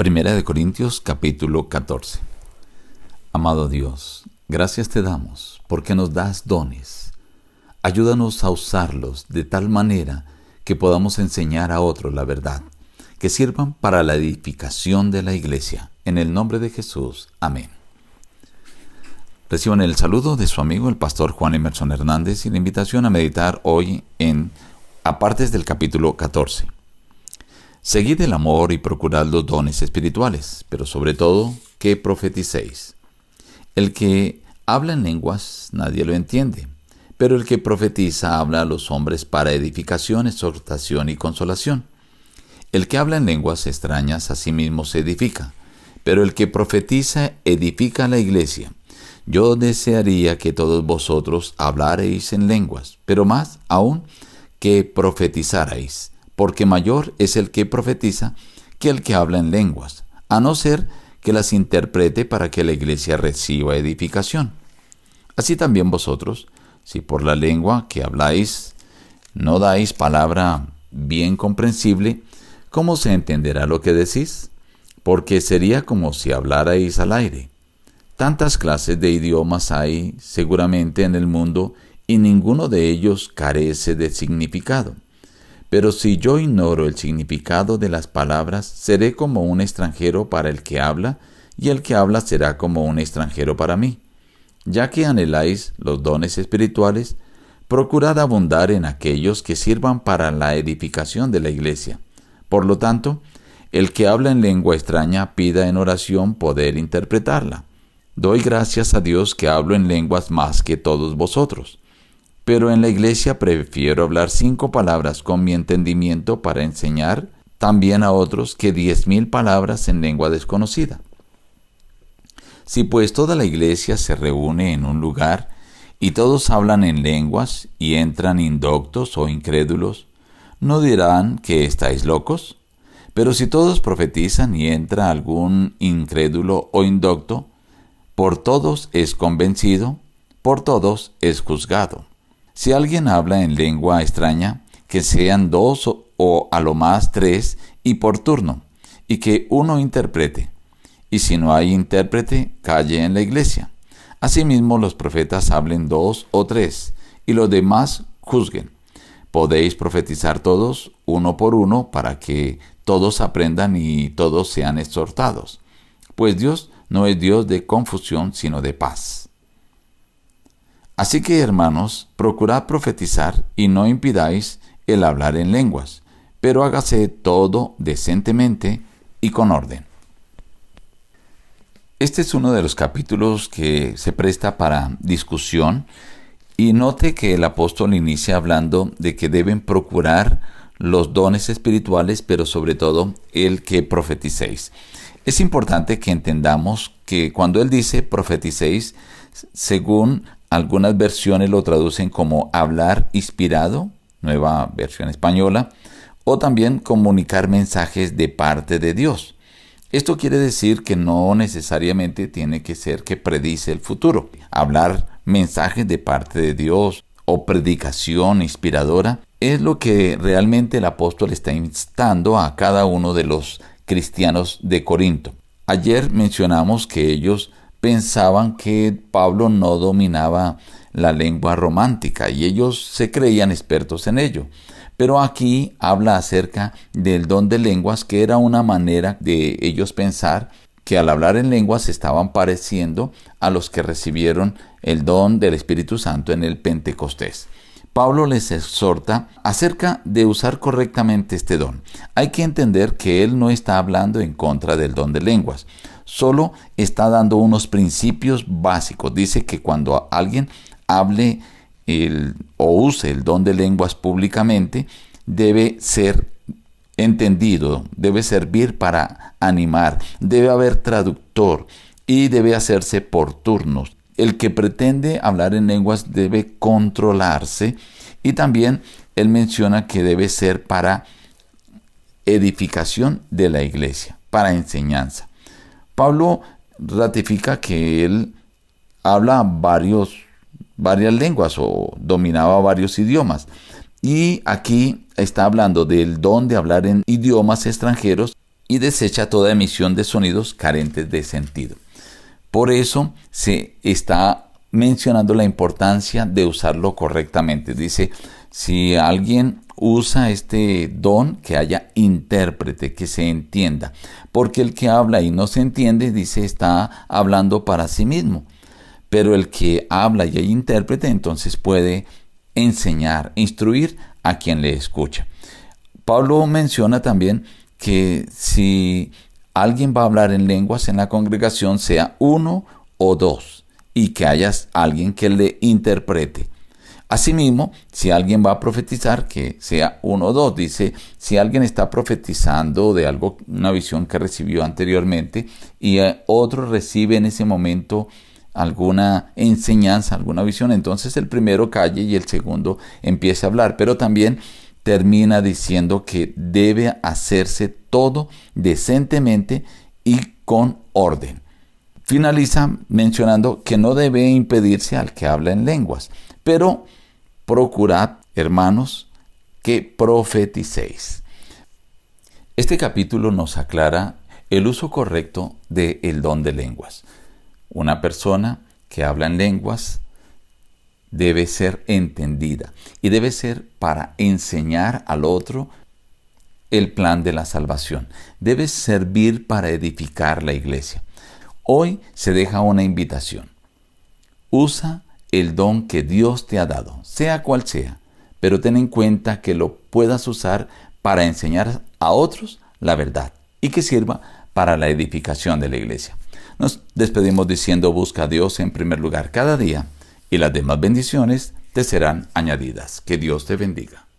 Primera de Corintios capítulo 14. Amado Dios, gracias te damos porque nos das dones. Ayúdanos a usarlos de tal manera que podamos enseñar a otros la verdad, que sirvan para la edificación de la iglesia. En el nombre de Jesús. Amén. Reciban el saludo de su amigo el pastor Juan Emerson Hernández y la invitación a meditar hoy en apartes del capítulo 14. Seguid el amor y procurad los dones espirituales, pero sobre todo que profeticéis. El que habla en lenguas nadie lo entiende, pero el que profetiza habla a los hombres para edificación, exhortación y consolación. El que habla en lenguas extrañas a sí mismo se edifica, pero el que profetiza edifica a la iglesia. Yo desearía que todos vosotros hablareis en lenguas, pero más aún que profetizarais porque mayor es el que profetiza que el que habla en lenguas, a no ser que las interprete para que la iglesia reciba edificación. Así también vosotros, si por la lengua que habláis no dais palabra bien comprensible, ¿cómo se entenderá lo que decís? Porque sería como si hablarais al aire. Tantas clases de idiomas hay seguramente en el mundo y ninguno de ellos carece de significado. Pero si yo ignoro el significado de las palabras, seré como un extranjero para el que habla, y el que habla será como un extranjero para mí. Ya que anheláis los dones espirituales, procurad abundar en aquellos que sirvan para la edificación de la iglesia. Por lo tanto, el que habla en lengua extraña pida en oración poder interpretarla. Doy gracias a Dios que hablo en lenguas más que todos vosotros pero en la iglesia prefiero hablar cinco palabras con mi entendimiento para enseñar también a otros que diez mil palabras en lengua desconocida. Si pues toda la iglesia se reúne en un lugar y todos hablan en lenguas y entran indoctos o incrédulos, ¿no dirán que estáis locos? Pero si todos profetizan y entra algún incrédulo o indocto, por todos es convencido, por todos es juzgado. Si alguien habla en lengua extraña, que sean dos o, a lo más tres y por turno, y que uno interprete. Y si no hay intérprete, calle en la iglesia. Asimismo los profetas hablen dos o tres, y los demás juzguen. Podéis profetizar todos, uno por uno, para que todos aprendan y todos sean exhortados. Pues Dios no es Dios de confusión, sino de paz. Así que, hermanos, procurad profetizar y no impidáis el hablar en lenguas, pero hágase todo decentemente y con orden. Este es uno de los capítulos que se presta para discusión y note que el apóstol inicia hablando de que deben procurar los dones espirituales, pero sobre todo el que profeticéis. Es importante que entendamos que cuando él dice profeticéis, según algunas versiones lo traducen como hablar inspirado, nueva versión española, o también comunicar mensajes de parte de Dios. Esto quiere decir que no necesariamente tiene que ser que predice el futuro. Hablar mensajes de parte de Dios o predicación inspiradora es lo que realmente el apóstol está instando a cada uno de los cristianos de Corinto. Ayer mencionamos que ellos pensaban que Pablo no dominaba la lengua romántica y ellos se creían expertos en ello. Pero aquí habla acerca del don de lenguas, que era una manera de ellos pensar que al hablar en lenguas estaban pareciendo a los que recibieron el don del Espíritu Santo en el Pentecostés. Pablo les exhorta acerca de usar correctamente este don. Hay que entender que él no está hablando en contra del don de lenguas, solo está dando unos principios básicos. Dice que cuando alguien hable o use el don de lenguas públicamente, debe ser entendido, debe servir para animar, debe haber traductor y debe hacerse por turnos. El que pretende hablar en lenguas debe controlarse y también él menciona que debe ser para edificación de la iglesia, para enseñanza. Pablo ratifica que él habla varios, varias lenguas o dominaba varios idiomas. Y aquí está hablando del don de hablar en idiomas extranjeros y desecha toda emisión de sonidos carentes de sentido. Por eso se está mencionando la importancia de usarlo correctamente. Dice, si alguien usa este don, que haya intérprete, que se entienda. Porque el que habla y no se entiende, dice, está hablando para sí mismo. Pero el que habla y hay intérprete, entonces puede enseñar, instruir a quien le escucha. Pablo menciona también que si alguien va a hablar en lenguas en la congregación, sea uno o dos, y que haya alguien que le interprete. Asimismo, si alguien va a profetizar, que sea uno o dos. Dice, si alguien está profetizando de algo, una visión que recibió anteriormente, y eh, otro recibe en ese momento alguna enseñanza, alguna visión, entonces el primero calle y el segundo empieza a hablar. Pero también termina diciendo que debe hacerse todo decentemente y con orden. Finaliza mencionando que no debe impedirse al que habla en lenguas, pero procurad, hermanos, que profeticéis. Este capítulo nos aclara el uso correcto del don de lenguas. Una persona que habla en lenguas debe ser entendida y debe ser para enseñar al otro el plan de la salvación. Debe servir para edificar la iglesia. Hoy se deja una invitación. Usa el don que Dios te ha dado, sea cual sea, pero ten en cuenta que lo puedas usar para enseñar a otros la verdad y que sirva para la edificación de la iglesia. Nos despedimos diciendo busca a Dios en primer lugar cada día y las demás bendiciones te serán añadidas. Que Dios te bendiga.